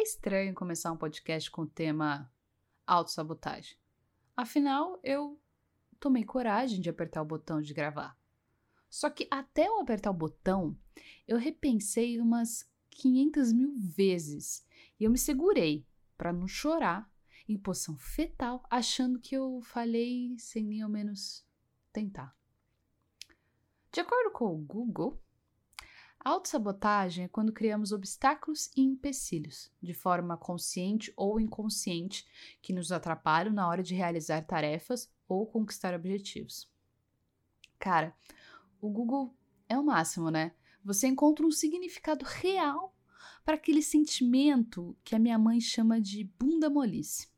É estranho começar um podcast com o tema autossabotagem. Afinal, eu tomei coragem de apertar o botão de gravar. Só que até eu apertar o botão, eu repensei umas 500 mil vezes e eu me segurei para não chorar em posição fetal, achando que eu falhei sem nem ao menos tentar. De acordo com o Google, autossabotagem é quando criamos obstáculos e empecilhos, de forma consciente ou inconsciente, que nos atrapalham na hora de realizar tarefas ou conquistar objetivos. Cara, o Google é o máximo, né? Você encontra um significado real para aquele sentimento que a minha mãe chama de bunda molice.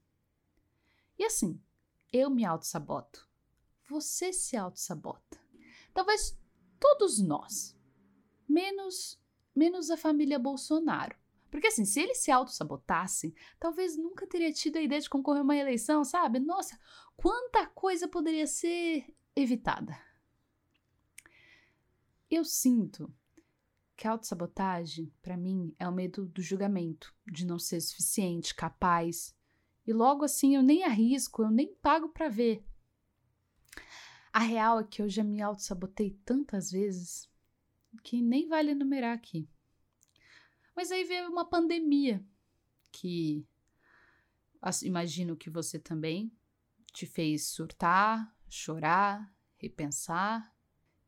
E assim, eu me auto-saboto. Você se auto-sabota. Talvez todos nós, menos menos a família Bolsonaro. Porque assim, se eles se auto-sabotassem, talvez nunca teria tido a ideia de concorrer a uma eleição, sabe? Nossa, quanta coisa poderia ser evitada. Eu sinto que a autossabotagem, para mim, é o medo do julgamento, de não ser suficiente, capaz. E logo assim eu nem arrisco, eu nem pago para ver. A real é que eu já me autossabotei tantas vezes que nem vale enumerar aqui. Mas aí veio uma pandemia que imagino que você também te fez surtar, chorar, repensar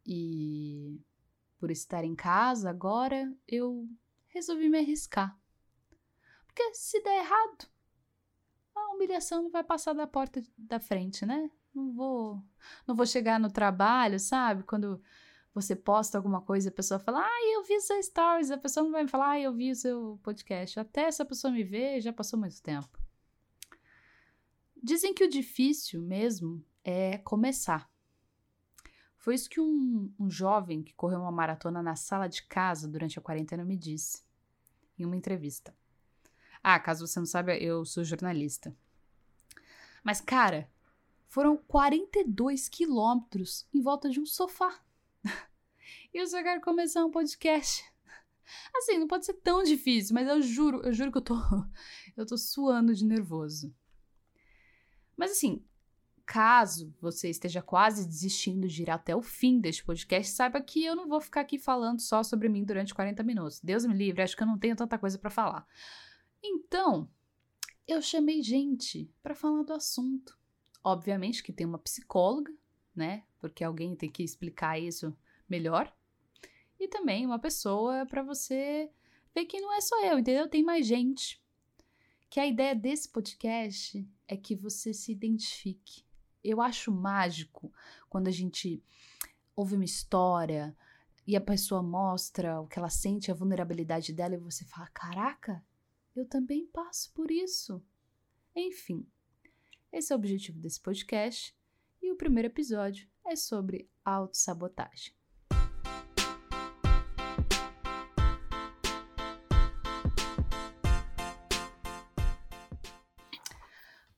e por estar em casa agora eu resolvi me arriscar. Porque se der errado, a humilhação não vai passar da porta da frente, né? Não vou, não vou chegar no trabalho, sabe? Quando você posta alguma coisa e a pessoa fala, ah, eu vi seu stories, a pessoa não vai me falar, ah, eu vi o seu podcast. Até essa pessoa me ver, já passou muito tempo. Dizem que o difícil mesmo é começar. Foi isso que um, um jovem que correu uma maratona na sala de casa durante a quarentena me disse em uma entrevista. Ah, caso você não saiba, eu sou jornalista. Mas, cara, foram 42 quilômetros em volta de um sofá. E eu só quero começar um podcast. Assim, não pode ser tão difícil, mas eu juro, eu juro que eu tô, eu tô suando de nervoso. Mas assim, caso você esteja quase desistindo de ir até o fim deste podcast, saiba que eu não vou ficar aqui falando só sobre mim durante 40 minutos. Deus me livre, acho que eu não tenho tanta coisa para falar. Então, eu chamei gente para falar do assunto. Obviamente que tem uma psicóloga, né? Porque alguém tem que explicar isso melhor. E também uma pessoa para você ver que não é só eu, entendeu? Tem mais gente. Que a ideia desse podcast é que você se identifique. Eu acho mágico quando a gente ouve uma história e a pessoa mostra o que ela sente, a vulnerabilidade dela, e você fala: Caraca, eu também passo por isso. Enfim, esse é o objetivo desse podcast e o primeiro episódio é sobre autossabotagem.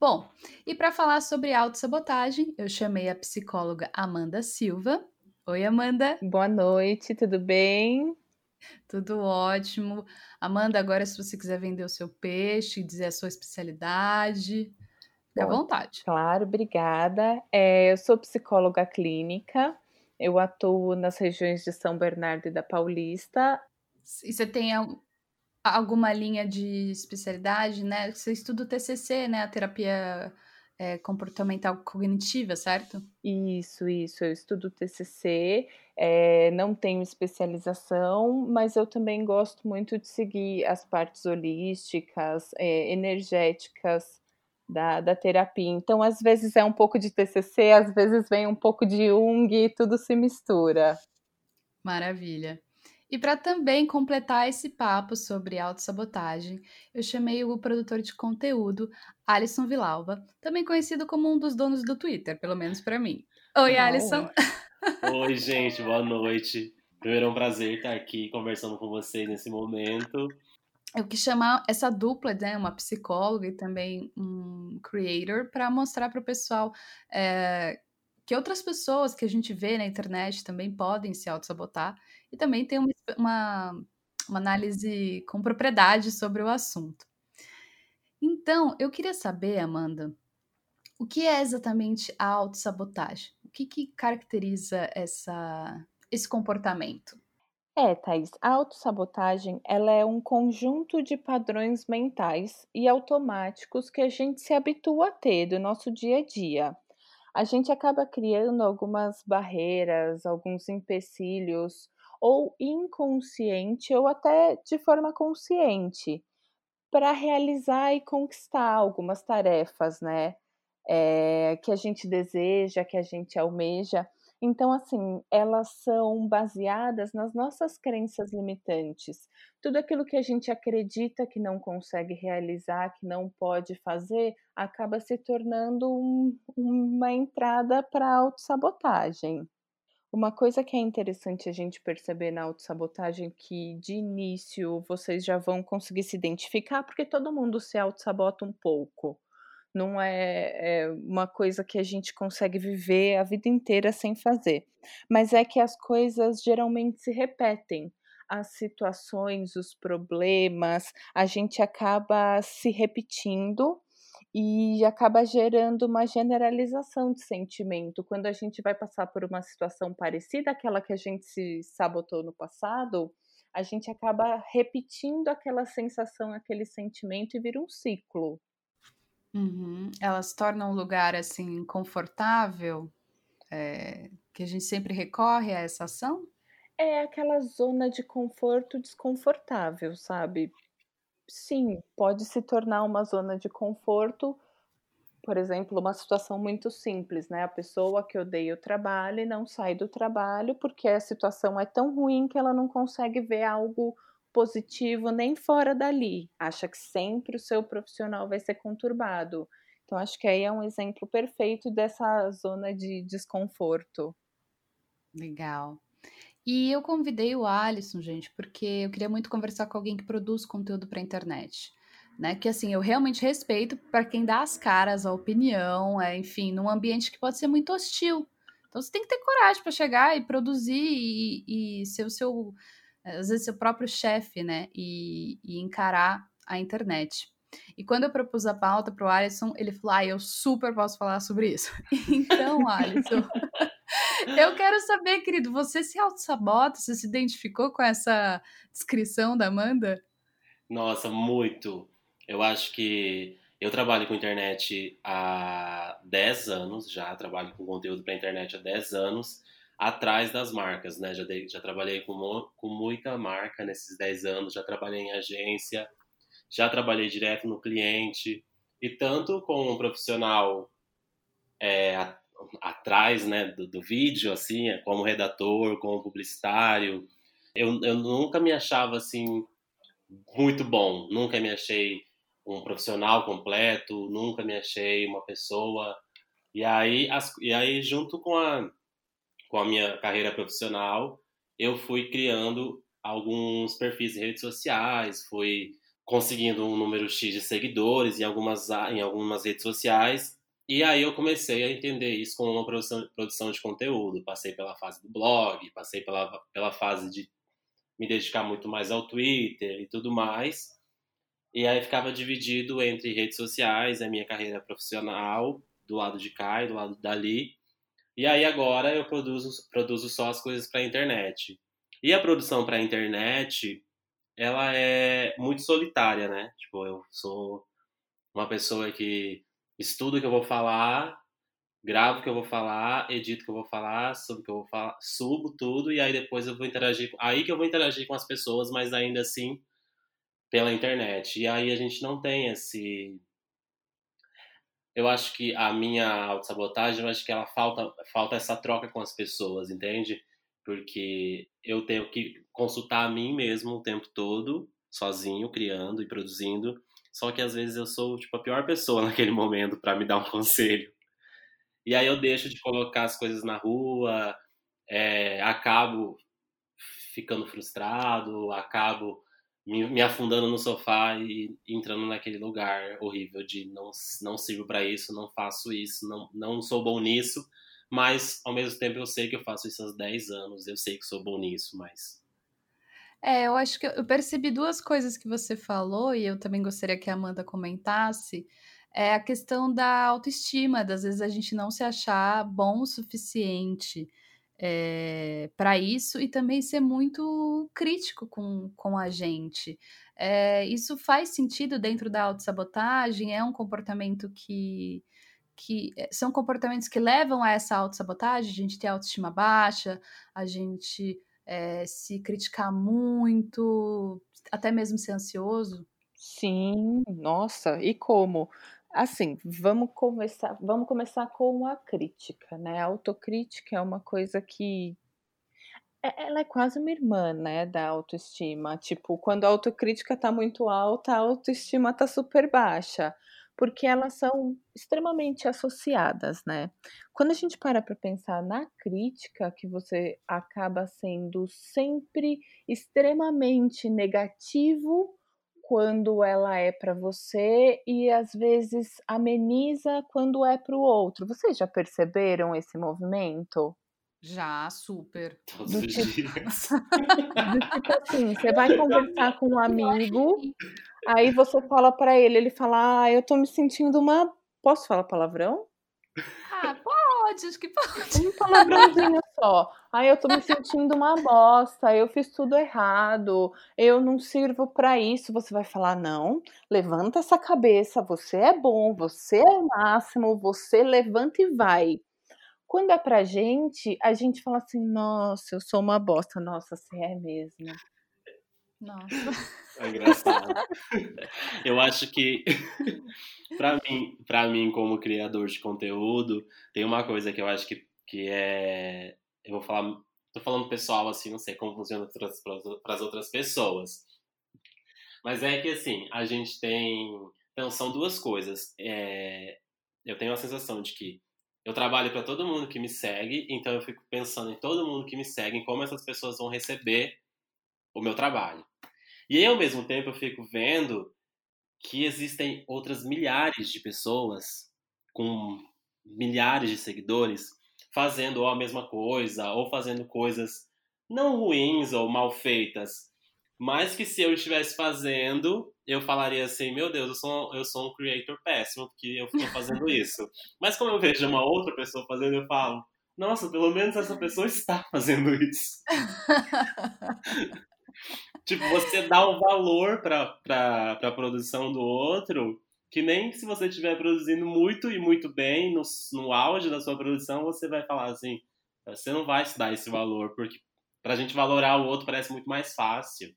Bom, e para falar sobre autossabotagem, eu chamei a psicóloga Amanda Silva. Oi, Amanda. Boa noite, tudo bem? Tudo ótimo. Amanda, agora se você quiser vender o seu peixe, dizer a sua especialidade, Fique à vontade. Claro, obrigada. É, eu sou psicóloga clínica, eu atuo nas regiões de São Bernardo e da Paulista. E você tem alguma linha de especialidade, né? Você estuda o TCC, né? A terapia é, comportamental cognitiva, certo? Isso, isso. Eu estudo TCC, é, não tenho especialização, mas eu também gosto muito de seguir as partes holísticas, é, energéticas da, da terapia. Então, às vezes é um pouco de TCC, às vezes vem um pouco de Jung, tudo se mistura. Maravilha. E para também completar esse papo sobre autossabotagem, eu chamei o produtor de conteúdo, Alisson Villalba, também conhecido como um dos donos do Twitter, pelo menos para mim. Oi, Alisson. Oi, gente, boa noite. Primeiro é um prazer estar aqui conversando com vocês nesse momento eu quis chamar essa dupla, né, uma psicóloga e também um creator, para mostrar para o pessoal é, que outras pessoas que a gente vê na internet também podem se auto-sabotar e também tem uma, uma, uma análise com propriedade sobre o assunto. Então, eu queria saber, Amanda, o que é exatamente a autossabotagem? O que, que caracteriza essa, esse comportamento? É, Thais, a autossabotagem, ela é um conjunto de padrões mentais e automáticos que a gente se habitua a ter do nosso dia a dia. A gente acaba criando algumas barreiras, alguns empecilhos, ou inconsciente, ou até de forma consciente, para realizar e conquistar algumas tarefas, né? É, que a gente deseja, que a gente almeja. Então, assim, elas são baseadas nas nossas crenças limitantes. Tudo aquilo que a gente acredita que não consegue realizar, que não pode fazer, acaba se tornando um, uma entrada para a autossabotagem. Uma coisa que é interessante a gente perceber na autossabotagem que de início vocês já vão conseguir se identificar, porque todo mundo se autossabota um pouco não é, é, uma coisa que a gente consegue viver a vida inteira sem fazer. Mas é que as coisas geralmente se repetem. As situações, os problemas, a gente acaba se repetindo e acaba gerando uma generalização de sentimento. Quando a gente vai passar por uma situação parecida àquela que a gente se sabotou no passado, a gente acaba repetindo aquela sensação, aquele sentimento e vira um ciclo. Uhum. Ela se torna um lugar assim confortável, é, que a gente sempre recorre a essa ação? É aquela zona de conforto desconfortável, sabe? Sim, pode se tornar uma zona de conforto, por exemplo, uma situação muito simples, né? A pessoa que odeia o trabalho e não sai do trabalho porque a situação é tão ruim que ela não consegue ver algo positivo nem fora dali. Acha que sempre o seu profissional vai ser conturbado. Então, acho que aí é um exemplo perfeito dessa zona de desconforto. Legal. E eu convidei o Alisson, gente, porque eu queria muito conversar com alguém que produz conteúdo para a internet. Né, que assim, eu realmente respeito para quem dá as caras, a opinião, é, enfim, num ambiente que pode ser muito hostil. Então você tem que ter coragem para chegar e produzir e, e ser o seu às vezes seu próprio chefe, né? E, e, encarar a internet. E quando eu propus a pauta para o Alisson, ele falou: Ah, eu super posso falar sobre isso. então, Alisson, eu quero saber, querido, você se auto-sabota? Você se identificou com essa descrição da Amanda? Nossa, muito. Eu acho que eu trabalho com internet há 10 anos já, trabalho com conteúdo para internet há 10 anos atrás das marcas, né? Já, dei, já trabalhei com, com muita marca nesses 10 anos, já trabalhei em agência, já trabalhei direto no cliente, e tanto com um profissional é, a, atrás né, do, do, vídeo, assim, é, como redator, como publicitário, eu, eu nunca me achava assim muito bom, nunca me achei um profissional completo, nunca me achei uma pessoa. E aí, as, e aí junto com a, com a minha carreira profissional, eu fui criando alguns perfis em redes sociais, fui conseguindo um número X de seguidores em algumas, em algumas redes sociais. E aí eu comecei a entender isso como uma produção, produção de conteúdo. Passei pela fase do blog, passei pela, pela fase de me dedicar muito mais ao Twitter e tudo mais. E aí ficava dividido entre redes sociais, a minha carreira profissional, do lado de cá e do lado dali. E aí agora eu produzo, produzo só as coisas para a internet. E a produção para a internet, ela é muito solitária, né? Tipo, eu sou uma pessoa que estudo o que eu vou falar, gravo o que eu vou falar, edito o que eu vou falar, subo o que eu vou falar, subo tudo e aí depois eu vou interagir, aí que eu vou interagir com as pessoas, mas ainda assim pela internet. E aí a gente não tem esse eu acho que a minha autossabotagem, eu acho que ela falta, falta essa troca com as pessoas, entende? Porque eu tenho que consultar a mim mesmo o tempo todo, sozinho, criando e produzindo. Só que às vezes eu sou tipo a pior pessoa naquele momento para me dar um conselho. E aí eu deixo de colocar as coisas na rua, é, acabo ficando frustrado, acabo me, me, afundando no sofá e entrando naquele lugar horrível de não, não sirvo para isso, não faço isso, não, não sou bom nisso, mas ao mesmo tempo eu sei que eu faço isso há 10 anos, eu sei que sou bom nisso, mas. É, eu acho que eu percebi duas coisas que você falou e eu também gostaria que a Amanda comentasse. É a questão da autoestima, das vezes a gente não se achar bom o suficiente é, eh, para isso e também ser muito crítico com, com a gente. É, isso faz sentido dentro da autossabotagem? É um comportamento que, que eh, são comportamentos que levam a essa autossabotagem, a gente ter autoestima baixa, a gente é, se criticar muito, até mesmo ser ansioso? Sim, nossa, e como? Assim, vamos começar, vamos começar com a crítica, né? A autocrítica é uma coisa que é, ela é quase uma irmã, né, da autoestima. Tipo, quando a autocrítica tá muito alta, a autoestima tá super baixa, porque elas são extremamente associadas, né? Quando a gente para para pensar na crítica, que você acaba sendo sempre extremamente negativo quando ela é para você e às vezes ameniza quando é para o outro. Vocês já perceberam esse movimento? Já, super. Todos os tipo, dias. do tipo assim, você vai conversar com um amigo, aí você fala para ele, ele fala: "Ah, eu tô me sentindo uma" posso falar palavrão? Ah, pode, acho que pode. Um palavrãozinho só. Ai, eu tô me sentindo uma bosta, eu fiz tudo errado, eu não sirvo para isso. Você vai falar: "Não, levanta essa cabeça, você é bom, você é o máximo, você levanta e vai". Quando é pra gente, a gente fala assim: "Nossa, eu sou uma bosta". Nossa, você é mesmo. Nossa. É engraçado. Eu acho que para mim, para mim como criador de conteúdo, tem uma coisa que eu acho que, que é, eu vou falar, tô falando pessoal assim, não sei como funciona para as outras pessoas. Mas é que assim, a gente tem, então são duas coisas. É, eu tenho a sensação de que eu trabalho para todo mundo que me segue, então eu fico pensando em todo mundo que me segue, em como essas pessoas vão receber o meu trabalho. E aí, ao mesmo tempo, eu fico vendo que existem outras milhares de pessoas com milhares de seguidores fazendo a mesma coisa, ou fazendo coisas não ruins ou mal feitas, mas que se eu estivesse fazendo, eu falaria assim, meu Deus, eu sou, eu sou um creator péssimo, porque eu estou fazendo isso. Mas como eu vejo uma outra pessoa fazendo, eu falo, nossa, pelo menos essa pessoa está fazendo isso. tipo, você dá um valor para a produção do outro, que nem se você estiver produzindo muito e muito bem, no, no auge da sua produção, você vai falar assim, você não vai se dar esse valor, porque para a gente valorar o outro parece muito mais fácil.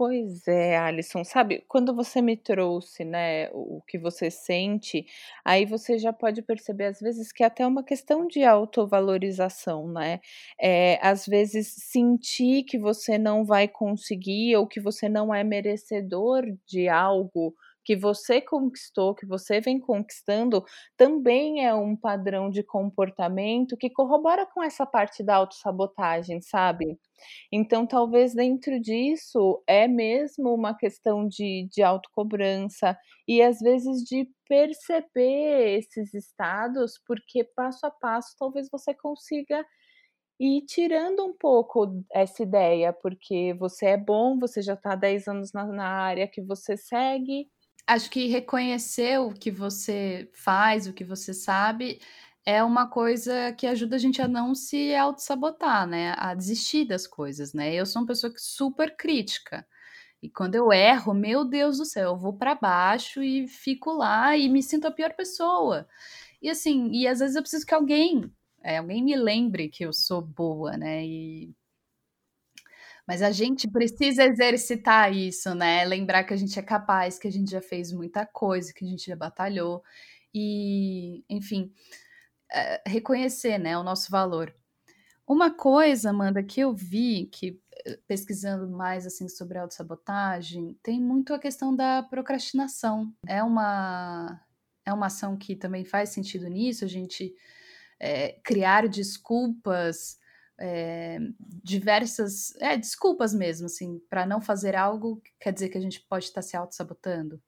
Pois é, Alisson, sabe, quando você me trouxe, né, o que você sente, aí você já pode perceber, às vezes, que é até uma questão de autovalorização, né? É, às vezes, sentir que você não vai conseguir ou que você não é merecedor de algo que você conquistou, que você vem conquistando, também é um padrão de comportamento que corrobora com essa parte da autossabotagem, sabe? Então, talvez dentro disso é mesmo uma questão de, de autocobrança e às vezes de perceber esses estados, porque passo a passo talvez você consiga ir tirando um pouco essa ideia, porque você é bom, você já está há 10 anos na, na área que você segue, acho que reconhecer o que você faz, o que você sabe, é uma coisa que ajuda a gente a não se auto-sabotar, né? A desistir das coisas, né? Eu sou uma pessoa super crítica. E quando eu erro, meu Deus do céu, eu vou para baixo e fico lá e me sinto a pior pessoa. E assim, e às vezes eu preciso que alguém, é, alguém me lembre que eu sou boa, né? E mas a gente precisa exercitar isso, né? Lembrar que a gente é capaz, que a gente já fez muita coisa, que a gente já batalhou. E, enfim, é, reconhecer né, o nosso valor. Uma coisa, Amanda, que eu vi, que eh, pesquisando mais assim sobre autossabotagem, tem muito a questão da procrastinação. É uma, é uma ação que também faz sentido nisso, a gente é, criar desculpas é, diversas é, desculpas mesmo, assim, para não fazer algo, quer dizer que a gente pode estar se auto-sabotando?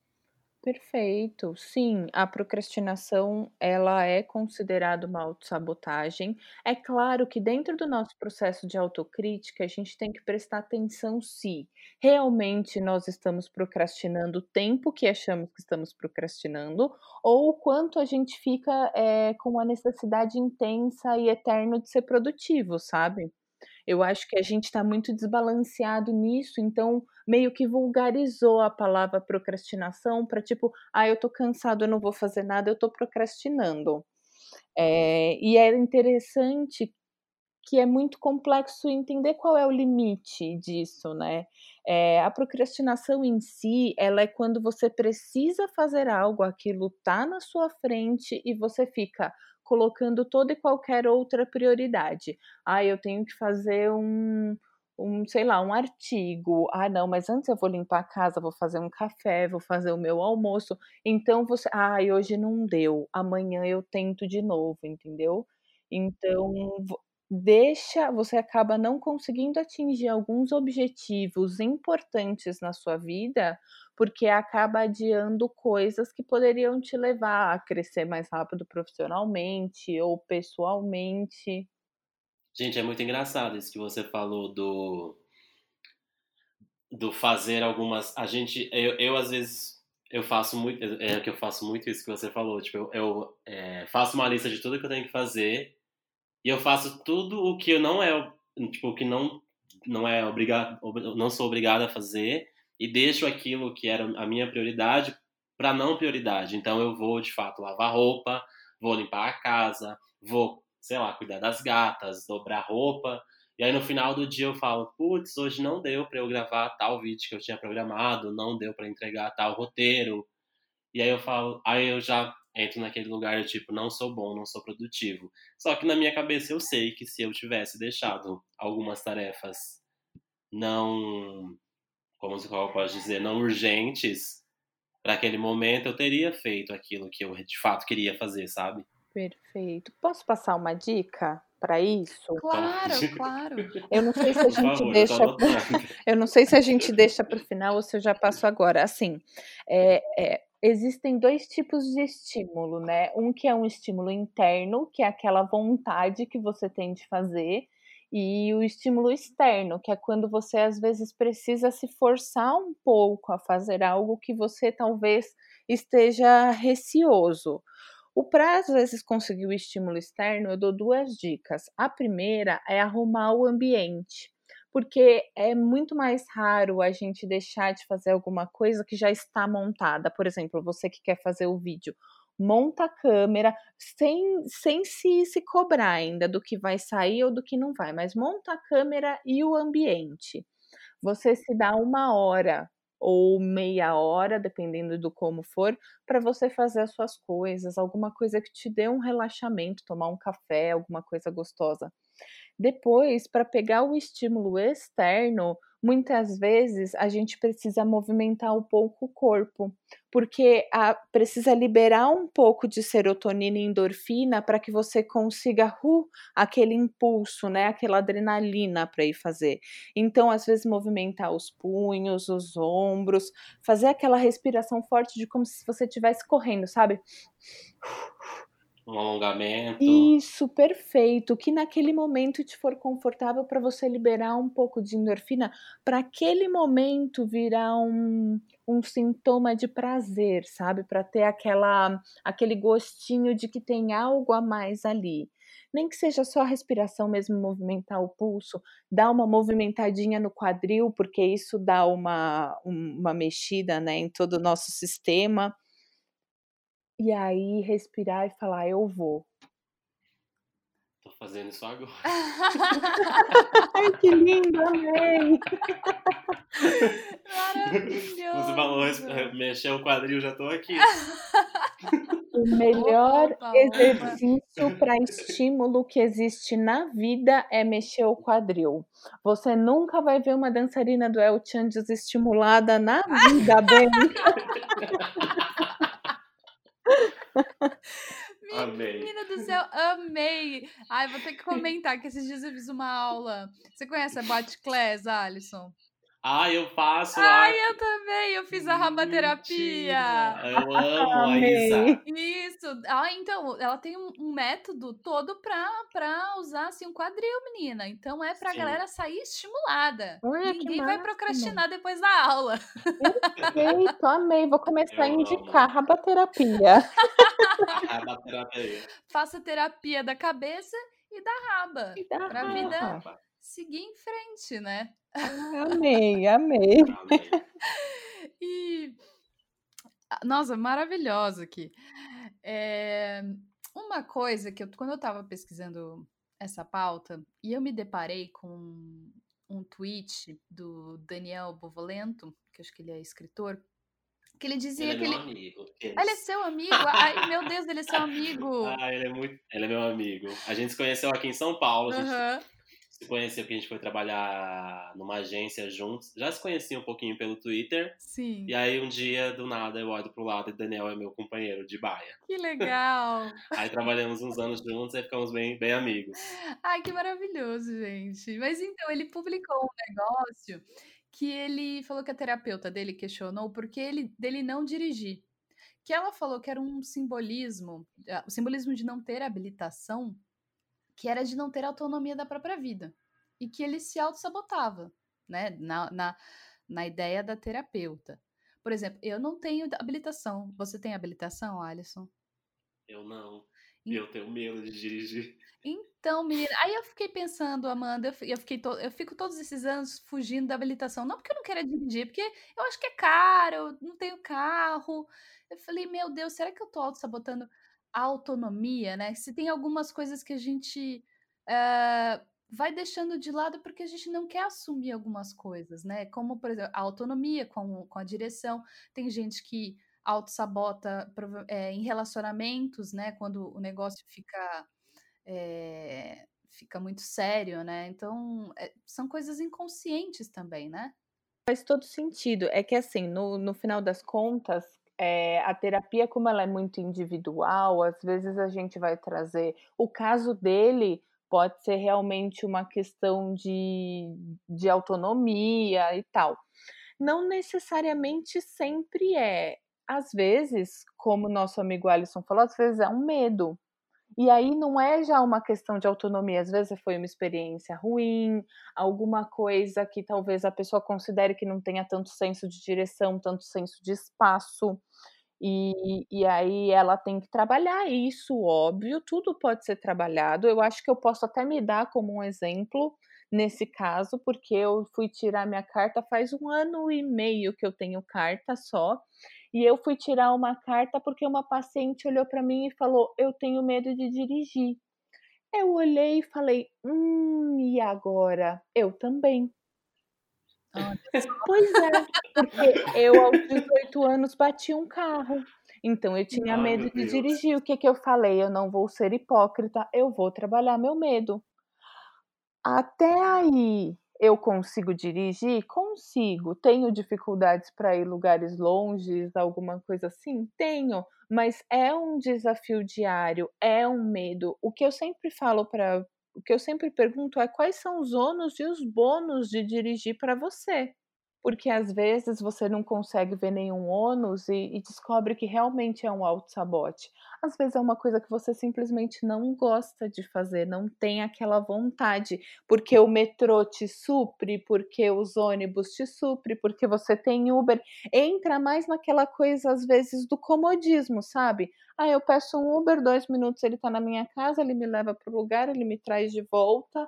Perfeito. Sim, a procrastinação, ela é considerada uma autossabotagem. É claro que dentro do nosso processo de autocrítica, a gente tem que prestar atenção se realmente nós estamos procrastinando o tempo que achamos que estamos procrastinando, ou o quanto a gente fica é, com a necessidade intensa e eterna de ser produtivo, sabe? Eu acho que a gente está muito desbalanceado nisso, então meio que vulgarizou a palavra procrastinação para tipo, ah, eu tô cansado, eu não vou fazer nada, eu tô procrastinando. É, e é interessante que é muito complexo entender qual é o limite disso, né? É, a procrastinação em si, ela é quando você precisa fazer algo, aquilo tá na sua frente e você fica colocando toda e qualquer outra prioridade. Ah, eu tenho que fazer um, um, sei lá, um artigo. Ah, não, mas antes eu vou limpar a casa, vou fazer um café, vou fazer o meu almoço. Então você, ah, hoje não deu, amanhã eu tento de novo, entendeu? Então, deixa, você acaba não conseguindo atingir alguns objetivos importantes na sua vida, porque acaba adiando coisas que poderiam te levar a crescer mais rápido profissionalmente ou pessoalmente. Gente, é muito engraçado isso que você falou do do fazer algumas. A gente, eu, eu às vezes eu faço muito, é que eu faço muito isso que você falou. Tipo, eu, eu é, faço uma lista de tudo que eu tenho que fazer e eu faço tudo o que eu não é, tipo, o que não não é obrigado, não sou obrigado a fazer e deixo aquilo que era a minha prioridade para não prioridade. Então eu vou de fato lavar roupa, vou limpar a casa, vou, sei lá, cuidar das gatas, dobrar roupa. E aí no final do dia eu falo, putz, hoje não deu para eu gravar tal vídeo que eu tinha programado, não deu para entregar tal roteiro. E aí eu falo, aí eu já entro naquele lugar de tipo, não sou bom, não sou produtivo. Só que na minha cabeça eu sei que se eu tivesse deixado algumas tarefas não, como se pode dizer, não urgentes para aquele momento, eu teria feito aquilo que eu de fato queria fazer, sabe? Perfeito. Posso passar uma dica para isso? Claro, claro. Eu não sei se a gente favor, deixa. Eu não sei se a gente deixa para o final ou se eu já passo agora. Assim, é, é, existem dois tipos de estímulo, né? Um que é um estímulo interno, que é aquela vontade que você tem de fazer, e o estímulo externo, que é quando você às vezes precisa se forçar um pouco a fazer algo que você talvez esteja receoso. O prazo, às vezes, conseguir o estímulo externo, eu dou duas dicas. A primeira é arrumar o ambiente porque é muito mais raro a gente deixar de fazer alguma coisa que já está montada. Por exemplo, você que quer fazer o vídeo, monta a câmera sem, sem se, se cobrar ainda do que vai sair ou do que não vai, mas monta a câmera e o ambiente. Você se dá uma hora ou meia hora, dependendo do como for, para você fazer as suas coisas, alguma coisa que te dê um relaxamento, tomar um café, alguma coisa gostosa. Depois, para pegar o estímulo externo, muitas vezes a gente precisa movimentar um pouco o corpo, porque a, precisa liberar um pouco de serotonina e endorfina para que você consiga uh, aquele impulso, né, aquela adrenalina para ir fazer. Então, às vezes movimentar os punhos, os ombros, fazer aquela respiração forte de como se você estivesse correndo, sabe? Um alongamento. Isso, perfeito. Que naquele momento te for confortável para você liberar um pouco de endorfina, para aquele momento virar um, um sintoma de prazer, sabe? Para ter aquela aquele gostinho de que tem algo a mais ali. Nem que seja só a respiração mesmo, movimentar o pulso, dar uma movimentadinha no quadril, porque isso dá uma, uma mexida né, em todo o nosso sistema e aí respirar e falar, eu vou. Tô fazendo isso agora. Ai, que lindo, amei! Maravilhoso! Você falou, mexer o quadril, já tô aqui. O melhor opa, exercício para estímulo que existe na vida é mexer o quadril. Você nunca vai ver uma dançarina do El Chan desestimulada na vida, bem. Menina do céu, amei! Ai, vou ter que comentar que esses dias eu fiz uma aula. Você conhece a Bot Class, Alisson? Ah, eu faço. Ai, eu também, eu fiz a rabaterapia. Eu amo a Isa. Isso. Ah, então, ela tem um, método todo pra, pra usar assim um quadril, menina. Então é pra Sim. galera sair estimulada. Ninguém vai procrastinar depois da aula. Perfeito, amei. Vou começar eu a indicar amo. rabaterapia. rabaterapia. Faça terapia da cabeça e da raba. E da pra raba. vida seguir em frente, né? Ah, amei, amei. e nossa, maravilhosa aqui. É, uma coisa que eu, quando eu estava pesquisando essa pauta e eu me deparei com um tweet do Daniel Bovolento, que acho que ele é escritor, que ele dizia ele é que ele. Amigo, ah, ele é seu amigo? Ai, meu Deus, ele é seu amigo. Ah, ele é muito. Ele é meu amigo. A gente se conheceu aqui em São Paulo. A gente uhum se conheceu porque a gente foi trabalhar numa agência juntos. Já se conhecia um pouquinho pelo Twitter. Sim. E aí um dia, do nada, eu olho pro lado e Daniel é meu companheiro de baia. Que legal! aí trabalhamos uns anos juntos e ficamos bem, bem amigos. Ai, que maravilhoso, gente. Mas então, ele publicou um negócio que ele falou que a terapeuta dele questionou porque ele dele não dirigir. Que ela falou que era um simbolismo, o simbolismo de não ter habilitação que era de não ter autonomia da própria vida e que ele se auto-sabotava, né, na, na, na ideia da terapeuta. Por exemplo, eu não tenho habilitação. Você tem habilitação, Alisson? Eu não. E eu tenho medo de dirigir. Então, menina, aí eu fiquei pensando, Amanda, eu, eu fiquei to, eu fico todos esses anos fugindo da habilitação, não porque eu não quero dirigir, porque eu acho que é caro, eu não tenho carro. Eu falei, meu Deus, será que eu tô auto-sabotando? Autonomia, né? Se tem algumas coisas que a gente uh, vai deixando de lado porque a gente não quer assumir algumas coisas, né? Como, por exemplo, a autonomia com, com a direção. Tem gente que auto-sabota é, em relacionamentos, né? Quando o negócio fica. É, fica muito sério, né? Então, é, são coisas inconscientes também, né? Faz todo sentido. É que, assim, no, no final das contas, é, a terapia, como ela é muito individual, às vezes a gente vai trazer. O caso dele pode ser realmente uma questão de, de autonomia e tal. Não necessariamente sempre é. Às vezes, como nosso amigo Alisson falou, às vezes é um medo. E aí não é já uma questão de autonomia, às vezes foi uma experiência ruim, alguma coisa que talvez a pessoa considere que não tenha tanto senso de direção, tanto senso de espaço. E, e aí ela tem que trabalhar isso, óbvio, tudo pode ser trabalhado. Eu acho que eu posso até me dar como um exemplo nesse caso, porque eu fui tirar minha carta faz um ano e meio que eu tenho carta só. E eu fui tirar uma carta porque uma paciente olhou para mim e falou: Eu tenho medo de dirigir. Eu olhei e falei: Hum, e agora? Eu também. pois é, porque eu aos 18 anos bati um carro. Então eu tinha medo de dirigir. O que, que eu falei? Eu não vou ser hipócrita, eu vou trabalhar meu medo. Até aí, eu consigo dirigir? Consigo. Tenho dificuldades para ir lugares longes, alguma coisa assim? Tenho, mas é um desafio diário, é um medo. O que eu sempre falo para o que eu sempre pergunto é quais são os ônus e os bônus de dirigir para você porque às vezes você não consegue ver nenhum ônus e, e descobre que realmente é um auto-sabote. Às vezes é uma coisa que você simplesmente não gosta de fazer, não tem aquela vontade, porque o metrô te supre, porque os ônibus te supre, porque você tem Uber. Entra mais naquela coisa, às vezes, do comodismo, sabe? Ah, eu peço um Uber, dois minutos ele tá na minha casa, ele me leva para o lugar, ele me traz de volta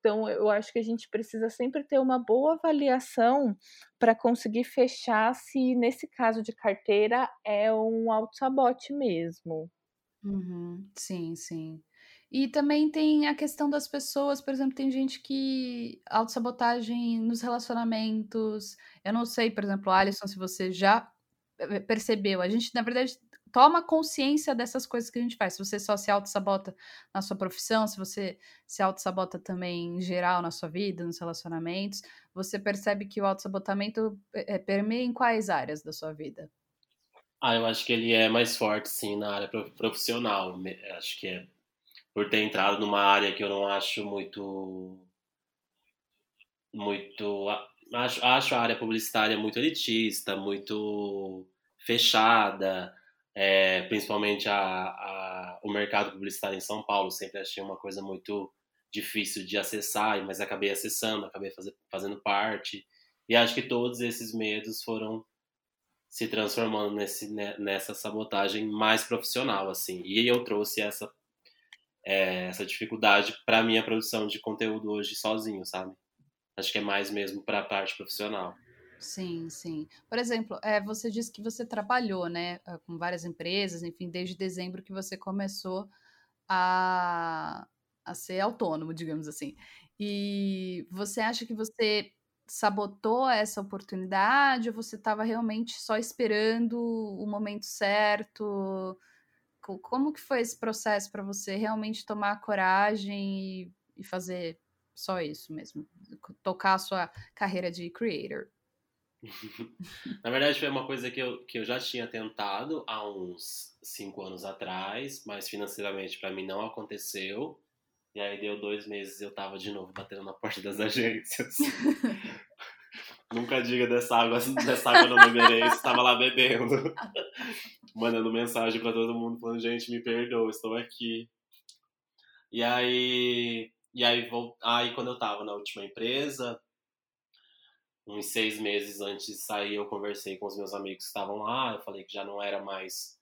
então, eu acho que a gente precisa sempre ter uma boa avaliação para conseguir fechar se, nesse caso de carteira, é um autossabote mesmo. Uhum. Sim, sim. E também tem a questão das pessoas, por exemplo, tem gente que autossabotagem nos relacionamentos. Eu não sei, por exemplo, Alisson, se você já eh, percebeu. A gente, na verdade, toma consciência dessas coisas que a gente faz. Se você só se auto-sabota na sua profissão, se você se auto-sabota também em geral na sua vida, nos relacionamentos, você percebe que o auto-sabotamento é, permeia em quais áreas da sua vida? Ah, eu acho que ele é mais forte, sim, na área profissional. Acho que é por ter entrado numa área que eu não acho muito. muito acho, acho a área publicitária muito elitista, muito fechada, é, principalmente a, a, o mercado publicitário em São Paulo. Sempre achei uma coisa muito difícil de acessar, mas acabei acessando, acabei fazer, fazendo parte. E acho que todos esses medos foram se transformando nesse, né, nessa sabotagem mais profissional, assim. E eu trouxe essa, é, essa dificuldade para minha produção de conteúdo hoje sozinho, sabe? Acho que é mais mesmo para a parte profissional. Sim, sim. Por exemplo, é, você disse que você trabalhou, né, ah, com várias empresas, enfim, desde dezembro que você começou a, a ser autônomo, digamos assim. E você acha que você sabotou essa oportunidade ou você estava realmente só esperando o momento certo? Como que foi esse processo para você realmente tomar coragem e, e fazer só isso mesmo? Tocar a sua carreira de creator? Na verdade, foi uma coisa que eu, que eu já tinha tentado há uns cinco anos atrás, mas financeiramente para mim não aconteceu. E aí deu dois meses e eu tava de novo batendo na porta das agências. Nunca diga dessa água, dessa água não beberei, estava lá bebendo. Mandando mensagem para todo mundo falando, gente, me perdoa, estou aqui. E aí, e aí, vou, aí quando eu tava na última empresa, uns seis meses antes de sair, eu conversei com os meus amigos que estavam lá, eu falei que já não era mais,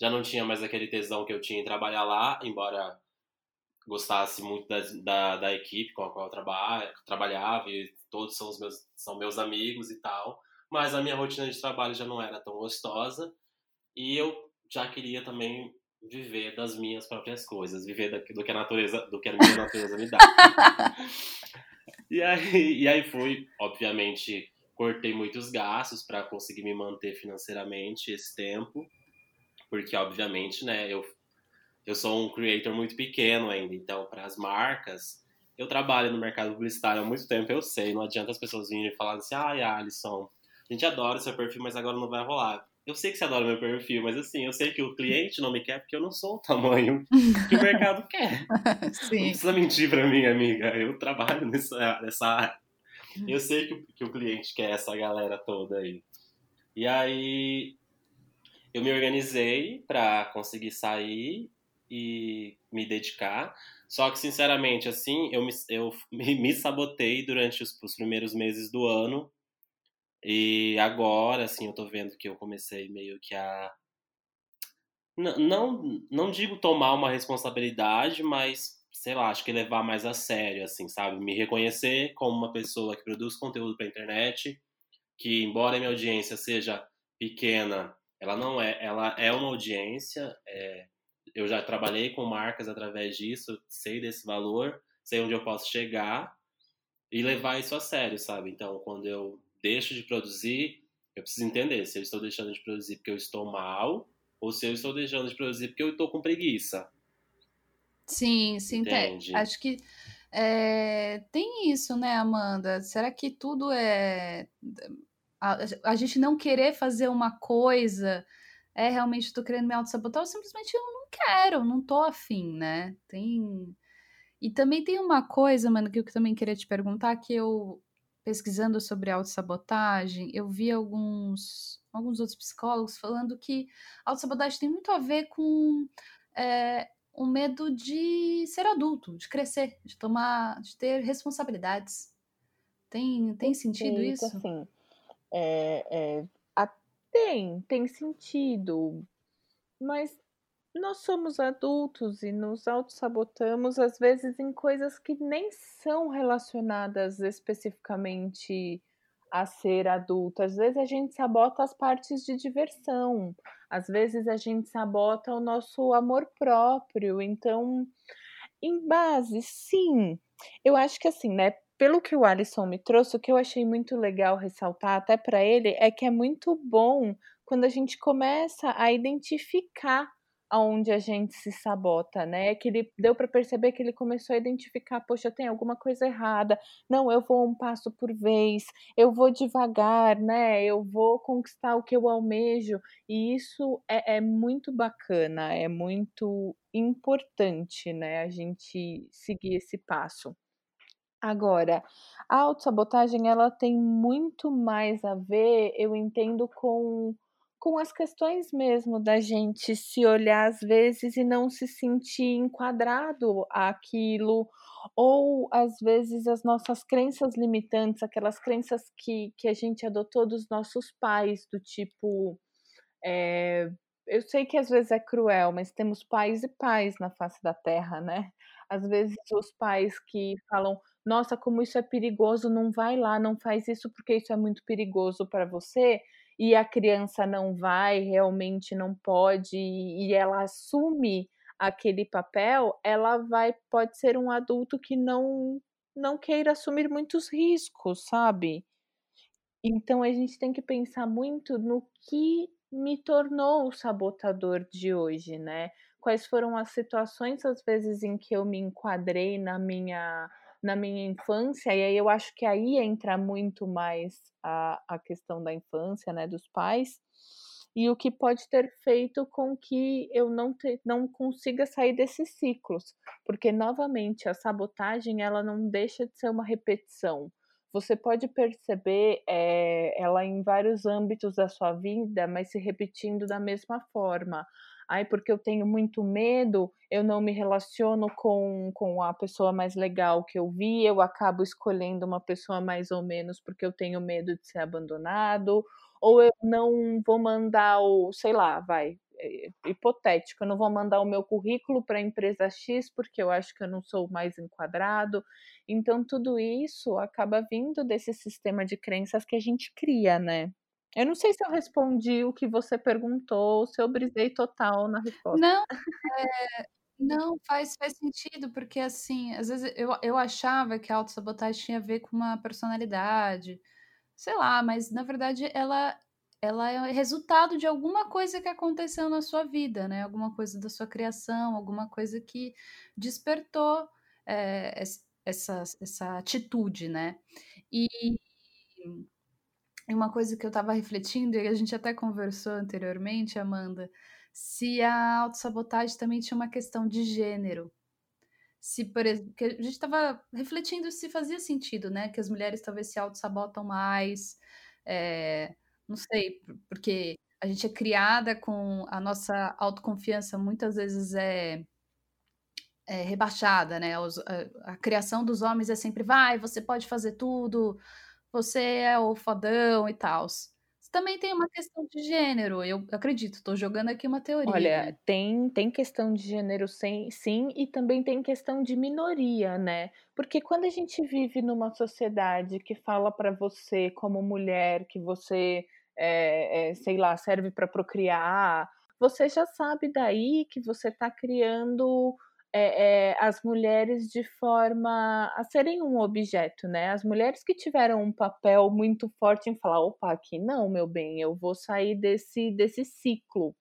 já não tinha mais aquele tesão que eu tinha em trabalhar lá, embora gostasse muito da, da, da equipe com a qual eu trabalha, trabalhava e todos são, os meus, são meus amigos e tal, mas a minha rotina de trabalho já não era tão gostosa e eu já queria também viver das minhas próprias coisas, viver do que a natureza, do que a minha natureza me dá. e aí, e aí foi, obviamente, cortei muitos gastos para conseguir me manter financeiramente esse tempo, porque obviamente, né, eu eu sou um creator muito pequeno ainda, então para as marcas, eu trabalho no mercado publicitário há muito tempo, eu sei, não adianta as pessoas virem e falarem assim, ai, Alisson, a gente adora seu perfil, mas agora não vai rolar. Eu sei que você adora meu perfil, mas assim, eu sei que o cliente não me quer porque eu não sou o tamanho que o mercado quer. Sim. Não precisa mentir para mim, amiga. Eu trabalho nessa, nessa área. Eu sei que, que o cliente quer essa galera toda aí. E aí eu me organizei para conseguir sair e me dedicar. Só que, sinceramente, assim, eu me, eu me sabotei durante os, os primeiros meses do ano. E agora, assim, eu tô vendo que eu comecei meio que a. Não, não digo tomar uma responsabilidade, mas, sei lá, acho que levar mais a sério, assim, sabe? Me reconhecer como uma pessoa que produz conteúdo pra internet, que, embora minha audiência seja pequena, ela não é, ela é uma audiência, é, eu já trabalhei com marcas através disso, sei desse valor, sei onde eu posso chegar e levar isso a sério, sabe? Então, quando eu deixo de produzir, eu preciso entender se eu estou deixando de produzir porque eu estou mal ou se eu estou deixando de produzir porque eu estou com preguiça. Sim, sim. Entende? Acho que é, tem isso, né, Amanda? Será que tudo é. A, a gente não querer fazer uma coisa é realmente estou querendo me auto-sabotar ou simplesmente eu não quero, não tô afim, né? Tem. E também tem uma coisa, mano, que eu também queria te perguntar, que eu, pesquisando sobre autossabotagem, eu vi alguns, alguns outros psicólogos falando que autossabotagem tem muito a ver com é, o medo de ser adulto, de crescer, de tomar, de ter responsabilidades. Tem, tem sentido isso? Assim, é, é, tem, tem sentido. Mas nós somos adultos e nos auto-sabotamos, às vezes, em coisas que nem são relacionadas especificamente a ser adulto. Às vezes a gente sabota as partes de diversão, às vezes a gente sabota o nosso amor próprio. Então, em base, sim. Eu acho que assim, né? pelo que o Alisson me trouxe, o que eu achei muito legal ressaltar até para ele é que é muito bom quando a gente começa a identificar aonde a gente se sabota, né? Que ele deu para perceber que ele começou a identificar, poxa, tem alguma coisa errada. Não, eu vou um passo por vez, eu vou devagar, né? Eu vou conquistar o que eu almejo. E isso é, é muito bacana, é muito importante, né? A gente seguir esse passo. Agora, a autossabotagem ela tem muito mais a ver, eu entendo, com com as questões mesmo da gente se olhar às vezes e não se sentir enquadrado àquilo, ou às vezes as nossas crenças limitantes, aquelas crenças que que a gente adotou dos nossos pais, do tipo, eh, eu sei que às vezes é cruel, mas temos pais e pais na face da terra, né. Às vezes os pais que falam: "Nossa, como isso é perigoso, não vai lá, não faz isso porque isso é muito perigoso para você", e a criança não vai, realmente não pode, e ela assume aquele papel, ela vai pode ser um adulto que não não queira assumir muitos riscos, sabe. Então a gente tem que pensar muito no que me tornou o sabotador de hoje, né. Quais foram as situações, às vezes, em que eu me enquadrei na minha na minha infância, e aí eu acho que aí entra muito mais a a questão da infância, né, dos pais, e o que pode ter feito com que eu não te não consiga sair desses ciclos, porque novamente a sabotagem ela não deixa de ser uma repetição. Você pode perceber, eh, ela em vários âmbitos da sua vida, mas se repetindo da mesma forma. "Ai, porque eu tenho muito medo, eu não me relaciono com com a pessoa mais legal que eu vi, eu acabo escolhendo uma pessoa mais ou menos, porque eu tenho medo de ser abandonado", ou "Eu não vou mandar o", sei lá, vai, eh, hipotético, "Eu não vou mandar o meu currículo pra empresa X, porque eu acho que eu não sou mais enquadrado". Então tudo isso acaba vindo desse sistema de crenças que a gente cria, né. Eu não sei se eu respondi o que você perguntou, se eu brisei total na resposta. Não, eh, não, faz faz sentido, porque, assim, às vezes eu eu achava que a autossabotagem tinha a ver com uma personalidade, sei lá, mas na verdade ela ela é resultado de alguma coisa que aconteceu na sua vida, né, alguma coisa da sua criação, alguma coisa que despertou, eh, ess essas essa atitude, né. E uma coisa que eu estava refletindo, e a gente até conversou anteriormente, Amanda, se a autossabotagem também tinha uma questão de gênero. Se por exe porque a gente estava refletindo se fazia sentido, né, que as mulheres talvez se autossabotam mais, eh, não sei, por porque a gente é criada com a nossa autoconfiança muitas vezes é é rebaixada, né, os a a criação dos homens é sempre: "Vai, você pode fazer tudo, você é o fodão e tals". Também tem uma questão de gênero, eu acredito, tô jogando aqui uma teoria, Olha, né. tem tem questão de gênero sem sim, e também tem questão de minoria, né. Porque quando a gente vive numa sociedade que fala pra você como mulher que você, eh eh, sei lá, serve pra procriar, você já sabe daí que você tá criando, eh eh, as mulheres de forma a serem um objeto, né. As mulheres que tiveram um papel muito forte em falar: "Opa, aqui não, meu bem, eu vou sair desse desse ciclo".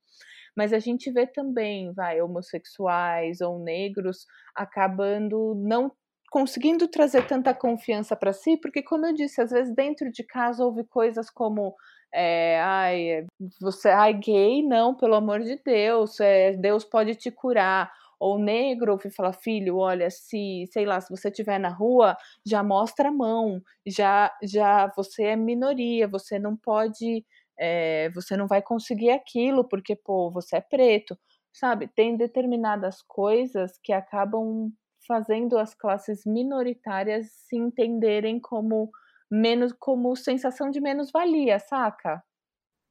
Mas a gente vê também, vai, homossexuais ou negros acabando não conseguindo trazer tanta confiança pra si, porque como eu disse, às vezes dentro de casa houve coisas como, eh, "Ai, você ai, gay não, pelo amor de Deus, eh, Deus pode te curar", ou negro ouve falar: "Filho, olha, se, sei lá, se você estiver na rua, já mostra a mão, já já você é minoria, você não pode, eh, você não vai conseguir aquilo, porque, pô, você é preto", sabe. Tem determinadas coisas que acabam fazendo as classes minoritárias se entenderem como menos como sensação de menos-valia, saca?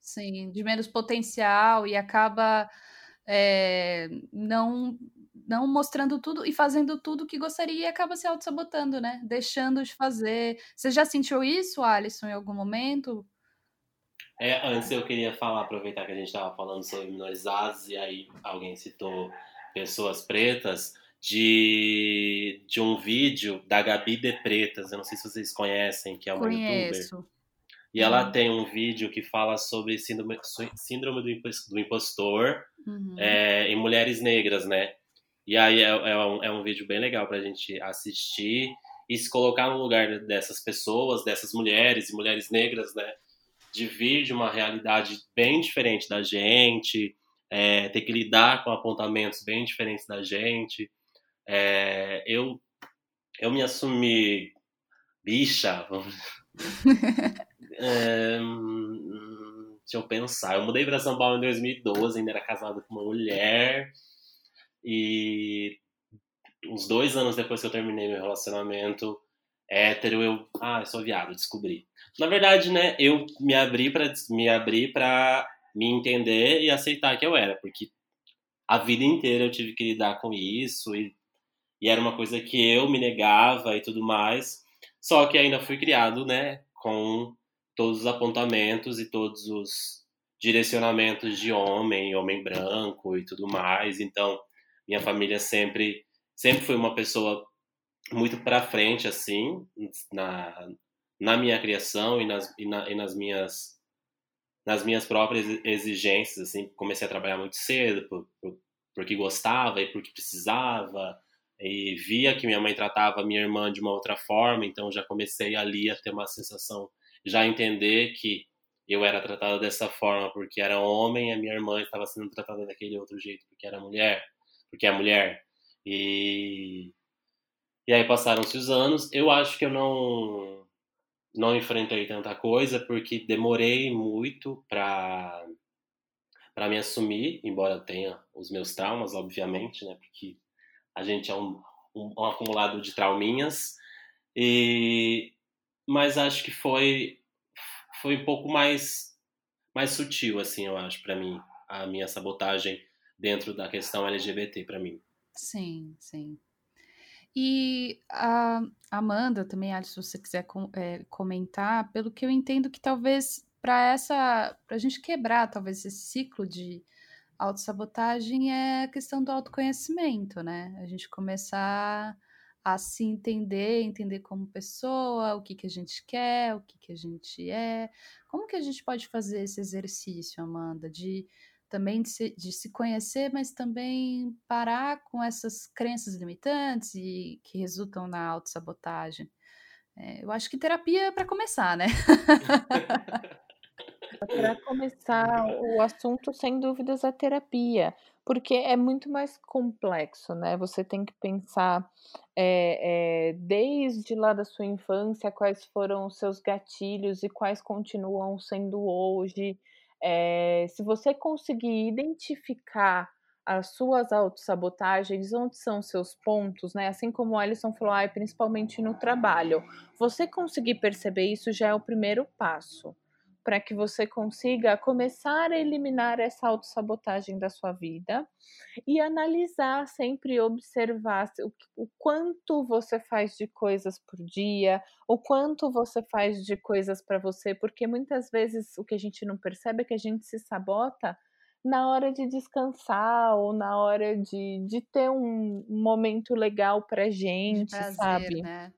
Sim, de menos potencial e acaba, eh, não não mostrando tudo e fazendo tudo que gostaria e acaba se autossabotando, né, deixando de fazer. Você já sentiu isso, Alisson, em algum momento? É, antes eu queria falar, aproveitar que a gente estava falando sobre minorizados, e aí alguém citou pessoas pretas, de de um vídeo da Gabi de Pretas, eu não sei se vocês conhecem, que é uma youtuber. Conheço. E ela Hum. tem um vídeo que fala sobre síndrome síndrome do impos do impostor, Uhum. eh, em mulheres negras, né. E aí é é um é um vídeo bem legal pra gente assistir e se colocar no lugar dessas pessoas, dessas mulheres e mulheres negras, né, de vir de uma realidade bem diferente da gente, eh, ter que lidar com apontamentos bem diferentes da gente. Eh, eu eu me assumi Bicha, é, deixa eu pensar. Eu mudei para São Paulo em 2012, ainda era casado com uma mulher. E uns dois anos depois que eu terminei meu relacionamento hétero, eu. Ah, eu sou viado, descobri. Na verdade, né, eu me abri para me abri para me entender e aceitar que eu era, porque a vida inteira eu tive que lidar com isso e, e era uma coisa que eu me negava e tudo mais. Só que ainda fui criado, né, com todos os apontamentos e todos os direcionamentos de homem, homem branco e tudo mais. Então, minha família sempre sempre foi uma pessoa muito para frente assim na, na minha criação e nas, e, na, e nas minhas nas minhas próprias exigências assim. Comecei a trabalhar muito cedo por, por, porque gostava e porque precisava. E via que minha mãe tratava minha irmã de uma outra forma então já comecei ali a ter uma sensação já entender que eu era tratada dessa forma porque era homem e a minha irmã estava sendo tratada daquele outro jeito porque era mulher porque é mulher e, e aí passaram-se os anos. Eu acho que eu não, não enfrentei tanta coisa porque demorei muito para para me assumir, embora tenha os meus traumas, obviamente, né? Porque a gente é um, um, um acumulado de trauminhas. E mas acho que foi foi um pouco mais mais sutil assim, eu acho, para mim, a minha sabotagem dentro da questão LGBT para mim. Sim, sim. E a Amanda também, Alice, se você quiser é, comentar, pelo que eu entendo que talvez para essa, para a gente quebrar talvez esse ciclo de autossabotagem é a questão do autoconhecimento, né? A gente começar a se entender, entender como pessoa, o que que a gente quer, o que que a gente é. Como que a gente pode fazer esse exercício, Amanda, de também de se, de se conhecer, mas também parar com essas crenças limitantes e que resultam na autossabotagem. É, eu acho que terapia é para começar, né? para começar, o assunto, sem dúvidas, é terapia, porque é muito mais complexo, né? Você tem que pensar é, é, desde lá da sua infância quais foram os seus gatilhos e quais continuam sendo hoje. É, se você conseguir identificar as suas autossabotagens, onde são seus pontos, né? Assim como o Alisson falou, ah, principalmente no trabalho. Você conseguir perceber isso já é o primeiro passo para que você consiga começar a eliminar essa autossabotagem da sua vida e analisar, sempre observar o, o quanto você faz de coisas por dia, o quanto você faz de coisas para você, porque muitas vezes o que a gente não percebe é que a gente se sabota na hora de descansar ou na hora de, de ter um momento legal pra gente, prazer, sabe? Né?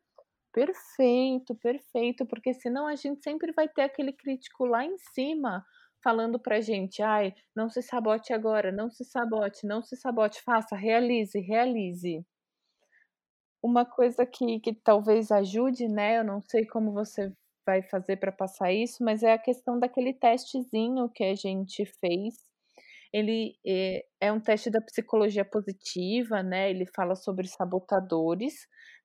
Perfeito, perfeito, porque senão a gente sempre vai ter aquele crítico lá em cima falando pra gente, ai, não se sabote agora, não se sabote, não se sabote, faça, realize, realize. Uma coisa que, que talvez ajude, né? Eu não sei como você vai fazer para passar isso, mas é a questão daquele testezinho que a gente fez. Ele é, é um teste da psicologia positiva, né? Ele fala sobre sabotadores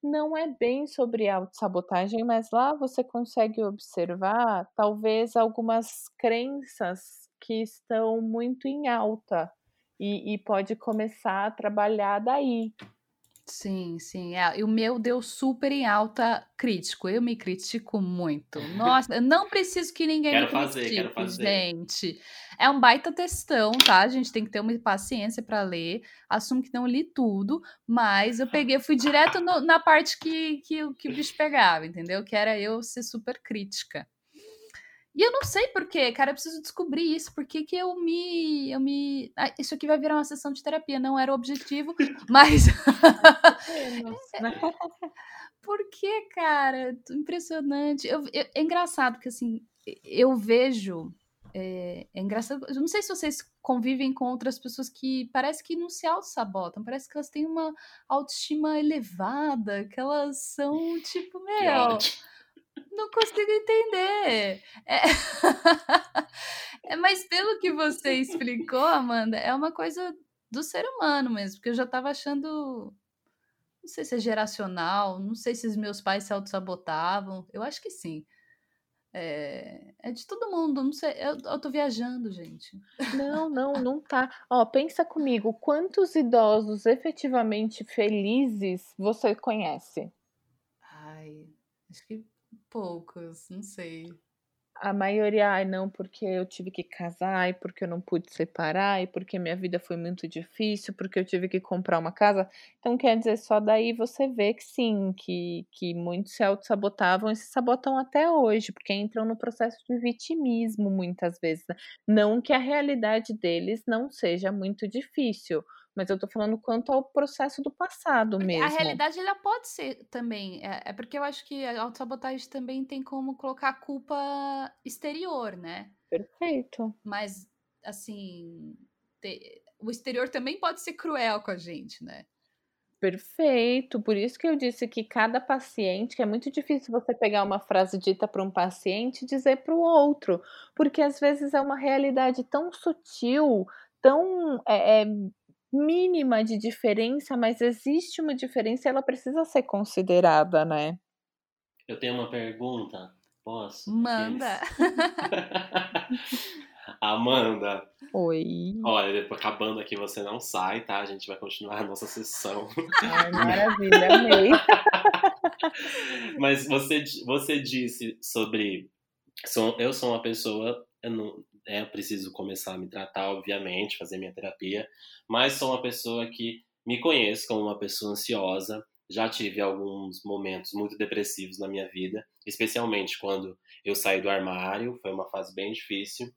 não é bem sobre autossabotagem, mas lá você consegue observar talvez algumas crenças que estão muito em alta e, e pode começar a trabalhar daí. Sim, sim. É, e o meu deu super em alta crítico. Eu me critico muito. Nossa, eu não preciso que ninguém quero me fazer, critique, quero fazer. gente. É um baita textão, tá? A gente tem que ter uma paciência para ler. Assumo que não li tudo, mas eu peguei, fui direto no, na parte que, que, que o bicho pegava, entendeu? Que era eu ser super crítica. E eu não sei porquê, cara, eu preciso descobrir isso, porque que eu me. Eu me... Ah, isso aqui vai virar uma sessão de terapia, não era o objetivo, mas. porque, cara, impressionante. Eu, eu, é engraçado, porque assim, eu vejo. É, é, engraçado. Eu não sei se vocês convivem com outras pessoas que parece que não se auto-sabotam, parece que elas têm uma autoestima elevada, que elas são tipo, meu. Não consigo entender. É... é, mas pelo que você explicou, Amanda, é uma coisa do ser humano mesmo, porque eu já estava achando Não sei se é geracional, não sei se os meus pais se auto-sabotavam. Eu acho que sim. É, é, de todo mundo, não sei. Eu, eu tô viajando, gente. Não, não, não tá. Ó, pensa comigo, quantos idosos efetivamente felizes você conhece? Ai, acho que poucos, não sei. A maioria, ai não, porque eu tive que casar, e porque eu não pude separar, e porque minha vida foi muito difícil, porque eu tive que comprar uma casa. Então, quer dizer, só daí você vê que sim, que, que muitos se auto-sabotavam e se sabotam até hoje, porque entram no processo de vitimismo muitas vezes. Né? Não que a realidade deles não seja muito difícil, mas eu tô falando quanto ao processo do passado mesmo. A realidade ela pode ser também. É, é porque eu acho que a autossabotagem também tem como colocar a culpa exterior, né? Perfeito. Mas, assim, te, o exterior também pode ser cruel com a gente, né? Perfeito. Por isso que eu disse que cada paciente, que é muito difícil você pegar uma frase dita para um paciente e dizer para o outro, porque às vezes é uma realidade tão sutil, tão é, é, mínima de diferença, mas existe uma diferença e ela precisa ser considerada, né? Eu tenho uma pergunta. Posso? Manda. Amanda. Oi. Olha, depois acabando aqui você não sai, tá? A gente vai continuar a nossa sessão. Ai, maravilha, amei. Mas você, você disse sobre. Sou, eu sou uma pessoa. Eu não, é, preciso começar a me tratar, obviamente, fazer minha terapia, mas sou uma pessoa que me conheço como uma pessoa ansiosa. Já tive alguns momentos muito depressivos na minha vida, especialmente quando eu saí do armário, foi uma fase bem difícil.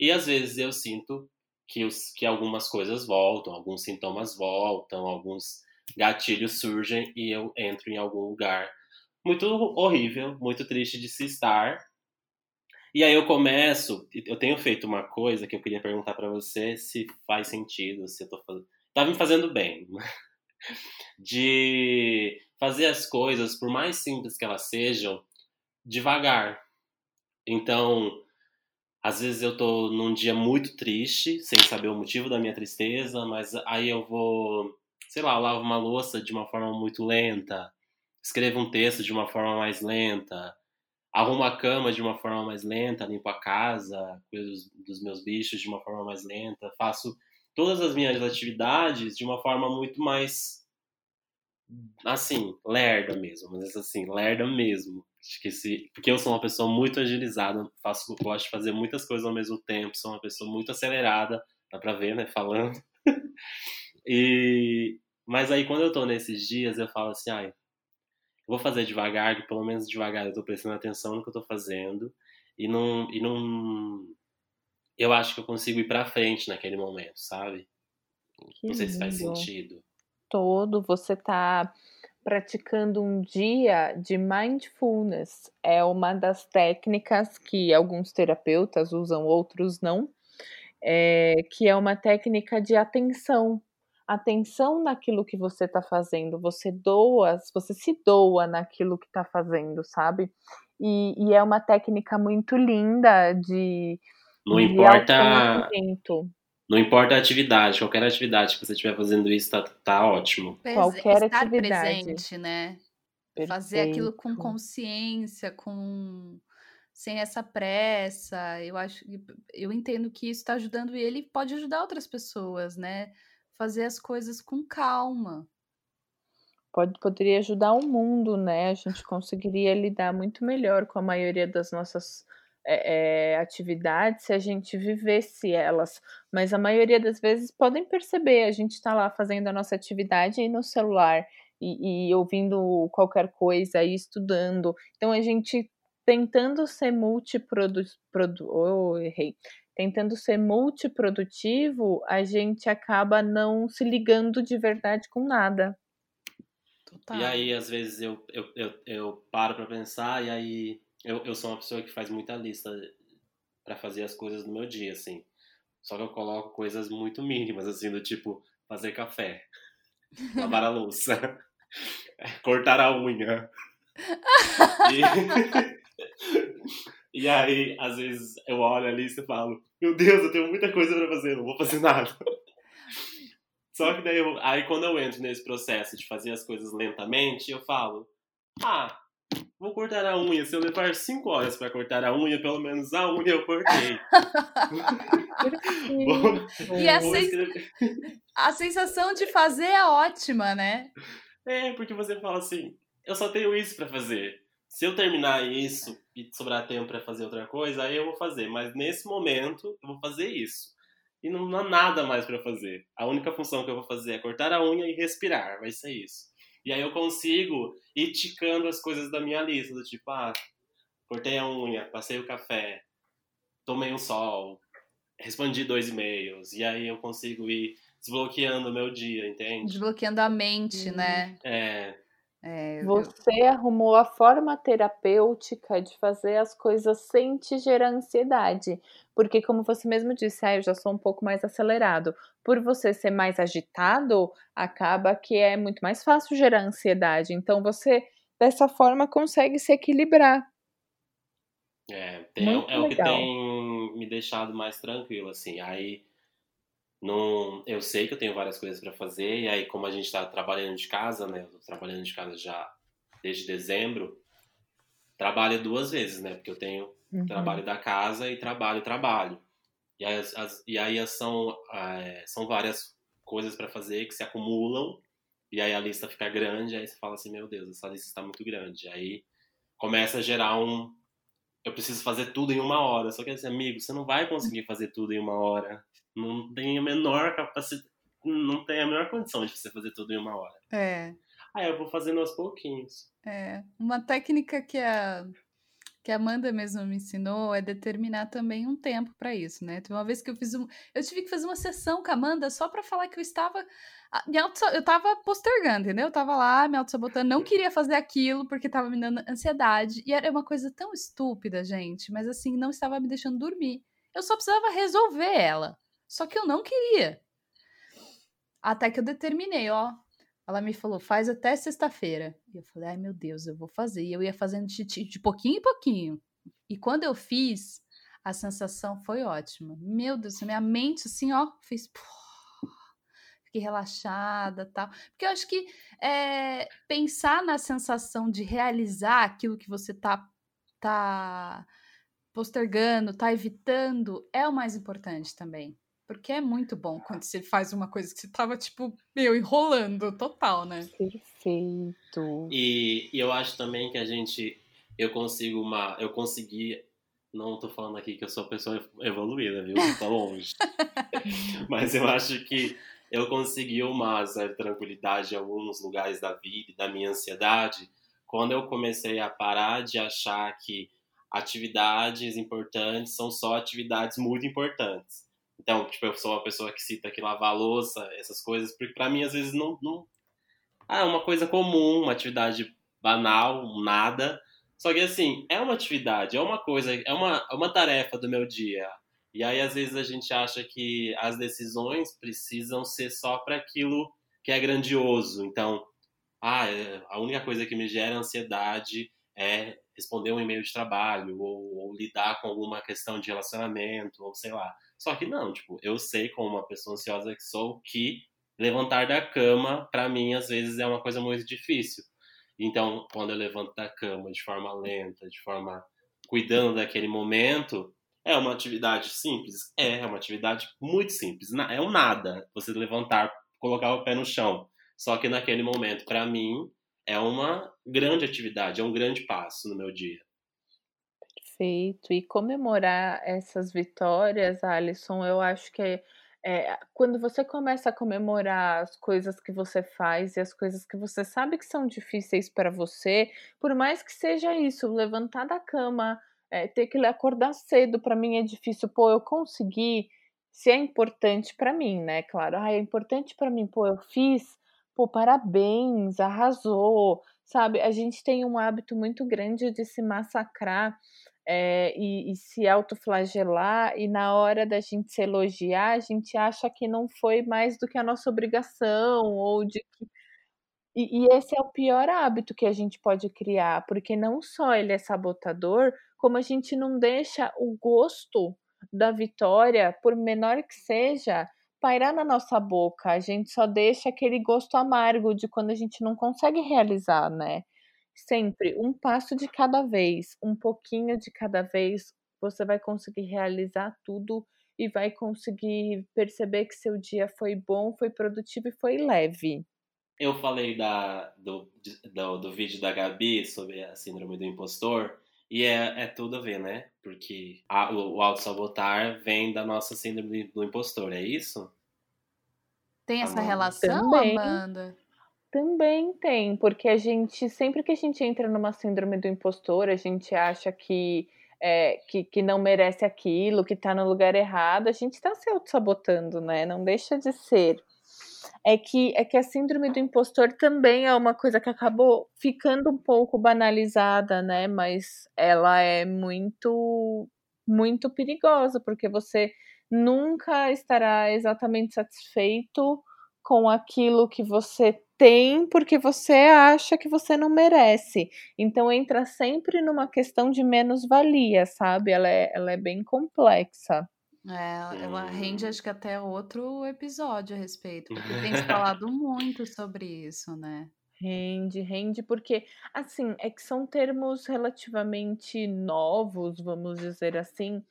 E às vezes eu sinto que, os, que algumas coisas voltam, alguns sintomas voltam, alguns gatilhos surgem e eu entro em algum lugar muito horrível, muito triste de se estar, e aí eu começo, eu tenho feito uma coisa que eu queria perguntar para você se faz sentido, se eu tô fazendo. Tá me fazendo bem. De fazer as coisas, por mais simples que elas sejam, devagar. Então, às vezes eu tô num dia muito triste, sem saber o motivo da minha tristeza, mas aí eu vou, sei lá, lavo uma louça de uma forma muito lenta, escrevo um texto de uma forma mais lenta, arrumo a cama de uma forma mais lenta, limpo a casa, cuido dos, dos meus bichos de uma forma mais lenta, faço todas as minhas atividades de uma forma muito mais assim, lerda mesmo, mas assim, lerda mesmo. Esqueci, porque eu sou uma pessoa muito agilizada, faço, gosto de fazer muitas coisas ao mesmo tempo, sou uma pessoa muito acelerada, dá pra ver, né, falando. e mas aí quando eu tô nesses dias, eu falo assim, ai, vou fazer devagar, que pelo menos devagar eu tô prestando atenção no que eu tô fazendo e não e não eu acho que eu consigo ir para frente naquele momento, sabe? Que não sei lindo. se faz sentido. Todo você tá praticando um dia de mindfulness. É uma das técnicas que alguns terapeutas usam, outros não. É, que é uma técnica de atenção atenção naquilo que você está fazendo, você doa, você se doa naquilo que está fazendo, sabe? E, e, é uma técnica muito linda de. Não de importa. Não importa a atividade, qualquer atividade que você estiver fazendo isso tá, tá ótimo. Qualquer Estar atividade. presente, né? Perfeito. Fazer aquilo com consciência, com sem essa pressa. Eu acho, eu entendo que isso está ajudando e ele pode ajudar outras pessoas, né? Fazer as coisas com calma. Pode, poderia ajudar o mundo, né? A gente conseguiria lidar muito melhor com a maioria das nossas é, é, atividades se a gente vivesse elas. Mas a maioria das vezes podem perceber, a gente está lá fazendo a nossa atividade aí no celular e, e ouvindo qualquer coisa e estudando. Então a gente tentando ser multiprodu... Produ... Oh, errei tentando ser multiprodutivo, a gente acaba não se ligando de verdade com nada. Total. E aí, às vezes, eu, eu, eu, eu paro para pensar, e aí eu, eu sou uma pessoa que faz muita lista para fazer as coisas no meu dia, assim. Só que eu coloco coisas muito mínimas, assim, do tipo fazer café, lavar a louça, cortar a unha. e... E aí, às vezes, eu olho ali e falo, meu Deus, eu tenho muita coisa pra fazer, não vou fazer nada. Só que daí, eu, aí quando eu entro nesse processo de fazer as coisas lentamente, eu falo, ah, vou cortar a unha. Se eu levar cinco horas para cortar a unha, pelo menos a unha eu cortei. e a, sen... a sensação de fazer é ótima, né? É, porque você fala assim, eu só tenho isso para fazer. Se eu terminar isso e sobrar tempo para fazer outra coisa, aí eu vou fazer. Mas nesse momento, eu vou fazer isso. E não, não há nada mais para fazer. A única função que eu vou fazer é cortar a unha e respirar. Vai ser isso. E aí eu consigo ir ticando as coisas da minha lista. Do tipo, ah, cortei a unha, passei o café, tomei um sol, respondi dois e-mails. E aí eu consigo ir desbloqueando o meu dia, entende? Desbloqueando a mente, né? É. É, Você eu... arrumou a forma terapêutica de fazer as coisas sem te gerar ansiedade. Porque, como você mesmo disse, ah, eu já sou um pouco mais acelerado. Por você ser mais agitado, acaba que é muito mais fácil gerar ansiedade. Então, você, dessa forma, consegue se equilibrar. É, tem, é o que tem me deixado mais tranquilo, assim. Aí não, eu sei que eu tenho várias coisas para fazer, e aí, como a gente está trabalhando de casa, né? Eu tô trabalhando de casa já desde dezembro, trabalho duas vezes, né? Porque eu tenho uhum. trabalho da casa e trabalho trabalho. E aí, as, e aí são, é, são várias coisas para fazer que se acumulam, e aí a lista fica grande, aí você fala assim: meu Deus, essa lista está muito grande. Aí começa a gerar um. Eu preciso fazer tudo em uma hora. Só que assim, amigo, você não vai conseguir fazer tudo em uma hora não tem a menor capacidade, não tem a menor condição de você fazer tudo em uma hora. É. Aí eu vou fazendo aos pouquinhos. É. Uma técnica que a que a Amanda mesmo me ensinou é determinar também um tempo para isso, né? Tem uma vez que eu fiz um, eu tive que fazer uma sessão com a Amanda só para falar que eu estava me auto, eu estava postergando, entendeu? Eu estava lá me auto-sabotando, não queria fazer aquilo porque estava me dando ansiedade e era uma coisa tão estúpida, gente, mas assim, não estava me deixando dormir. Eu só precisava resolver ela. Só que eu não queria. Até que eu determinei, ó. Ela me falou, faz até sexta-feira. E eu falei, ai meu Deus, eu vou fazer. E eu ia fazendo de, de pouquinho em pouquinho. E quando eu fiz, a sensação foi ótima. Meu Deus, minha mente assim, ó, fez. Fiquei relaxada tal. Porque eu acho que é, pensar na sensação de realizar aquilo que você tá, tá postergando, tá evitando, é o mais importante também. Porque é muito bom quando você faz uma coisa que você tava, tipo, meu, enrolando total, né? Perfeito. E, e eu acho também que a gente. Eu consigo uma. Eu consegui. Não tô falando aqui que eu sou uma pessoa evoluída, viu? Tá longe. Mas eu acho que eu consegui uma certa tranquilidade em alguns lugares da vida e da minha ansiedade quando eu comecei a parar de achar que atividades importantes são só atividades muito importantes. Então, tipo, eu sou uma pessoa que cita que lavar louça, essas coisas, porque para mim às vezes não, não. Ah, é uma coisa comum, uma atividade banal, nada. Só que assim, é uma atividade, é uma coisa, é uma, é uma tarefa do meu dia. E aí às vezes a gente acha que as decisões precisam ser só para aquilo que é grandioso. Então, ah, é, a única coisa que me gera ansiedade é responder um e-mail de trabalho ou, ou lidar com alguma questão de relacionamento ou sei lá. Só que não, tipo, eu sei como uma pessoa ansiosa que sou que levantar da cama, para mim, às vezes é uma coisa muito difícil. Então, quando eu levanto da cama de forma lenta, de forma cuidando daquele momento, é uma atividade simples? É, é uma atividade muito simples. É um nada você levantar, colocar o pé no chão. Só que naquele momento, para mim, é uma grande atividade, é um grande passo no meu dia. Perfeito. E comemorar essas vitórias, Alisson, eu acho que é, é, quando você começa a comemorar as coisas que você faz e as coisas que você sabe que são difíceis para você, por mais que seja isso, levantar da cama, é, ter que acordar cedo, para mim é difícil. Pô, eu consegui. Se é importante para mim, né? Claro, ah, é importante para mim, pô, eu fiz, pô, parabéns, arrasou, sabe? A gente tem um hábito muito grande de se massacrar é, e, e, se autoflagelar, e na hora da gente se elogiar, a gente acha que não foi mais do que a nossa obrigação, ou de que. E, e esse é o pior hábito que a gente pode criar, porque não só ele é sabotador, como a gente não deixa o gosto da vitória, por menor que seja, pairar na nossa boca, a gente só deixa aquele gosto amargo de quando a gente não consegue realizar, né? Sempre um passo de cada vez, um pouquinho de cada vez, você vai conseguir realizar tudo e vai conseguir perceber que seu dia foi bom, foi produtivo e foi leve. Eu falei da, do, do, do vídeo da Gabi sobre a síndrome do impostor. E é, é tudo a ver, né? Porque a, o, o auto-sabotar vem da nossa síndrome do impostor, é isso? Tem essa Amanda. relação, Também. Amanda? Também tem, porque a gente, sempre que a gente entra numa síndrome do impostor, a gente acha que, é, que, que não merece aquilo, que tá no lugar errado, a gente tá se auto-sabotando, né? Não deixa de ser é que, é que a síndrome do impostor também é uma coisa que acabou ficando um pouco banalizada, né? Mas ela é muito, muito perigosa, porque você nunca estará exatamente satisfeito com aquilo que você tem porque você acha que você não merece. Então entra sempre numa questão de menos-valia, sabe? Ela é, ela é bem complexa. É, ela rende acho que até outro episódio a respeito, porque tem se falado muito sobre isso, né? Rende, rende, porque, assim, é que são termos relativamente novos, vamos dizer assim,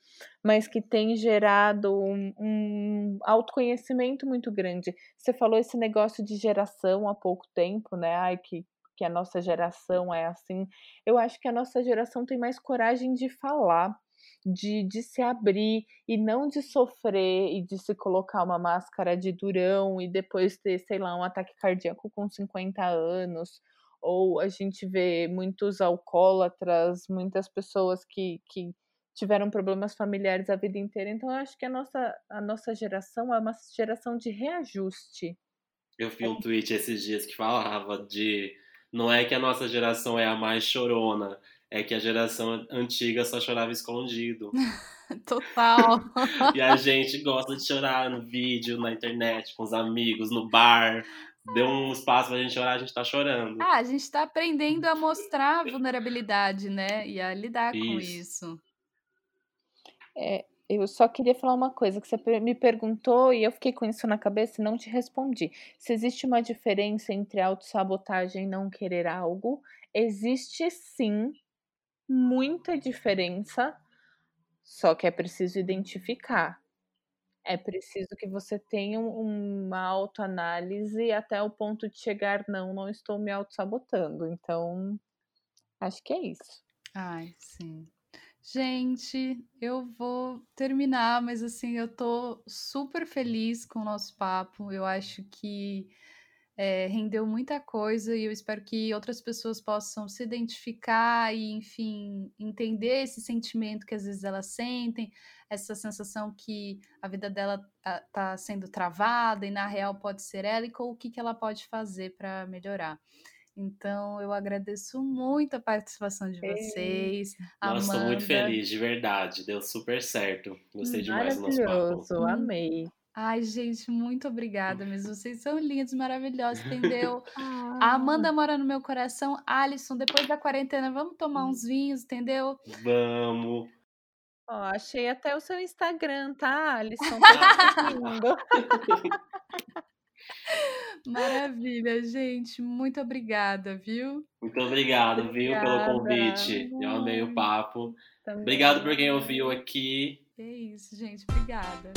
mas que têm gerado um, um autoconhecimento muito grande. Você falou esse negócio de geração há pouco tempo, né? Ai, que, que a nossa geração é assim. Eu acho que a nossa geração tem mais coragem de falar de, de se abrir e não de sofrer e de se colocar uma máscara de durão e depois ter, sei lá, um ataque cardíaco com 50 anos. Ou a gente vê muitos alcoólatras, muitas pessoas que, que tiveram problemas familiares a vida inteira. Então, eu acho que a nossa, a nossa geração é uma geração de reajuste. Eu vi um tweet esses dias que falava de não é que a nossa geração é a mais chorona, é que a geração antiga só chorava escondido. Total. e a gente gosta de chorar no vídeo, na internet, com os amigos, no bar. Deu um espaço pra gente chorar, a gente tá chorando. Ah, a gente tá aprendendo a mostrar a vulnerabilidade, né? E a lidar isso. com isso. É, eu só queria falar uma coisa que você me perguntou e eu fiquei com isso na cabeça e não te respondi. Se existe uma diferença entre autossabotagem e não querer algo, existe sim, muita diferença, só que é preciso identificar. É preciso que você tenha uma autoanálise até o ponto de chegar, não, não estou me auto-sabotando. Então, acho que é isso. Ai, sim. Gente, eu vou terminar, mas assim, eu tô super feliz com o nosso papo. Eu acho que é, rendeu muita coisa e eu espero que outras pessoas possam se identificar e, enfim, entender esse sentimento que às vezes elas sentem, essa sensação que a vida dela está sendo travada e na real pode ser ela e com o que, que ela pode fazer para melhorar. Então, eu agradeço muito a participação de vocês. Nossa, estou muito feliz, de verdade. Deu super certo. Gostei demais do nosso papo. Maravilhoso, amei. Ai, gente, muito obrigada mesmo. Vocês são lindos, maravilhosos, entendeu? A ah. Amanda mora no meu coração. Alisson, depois da quarentena, vamos tomar uns vinhos, entendeu? Vamos. Ó, achei até o seu Instagram, tá, Alisson? Tá lindo. Maravilha, gente. Muito obrigada, viu? Muito obrigado, viu, pelo convite. Eu amei o papo. Também. Obrigado por quem ouviu aqui. É isso, gente. Obrigada.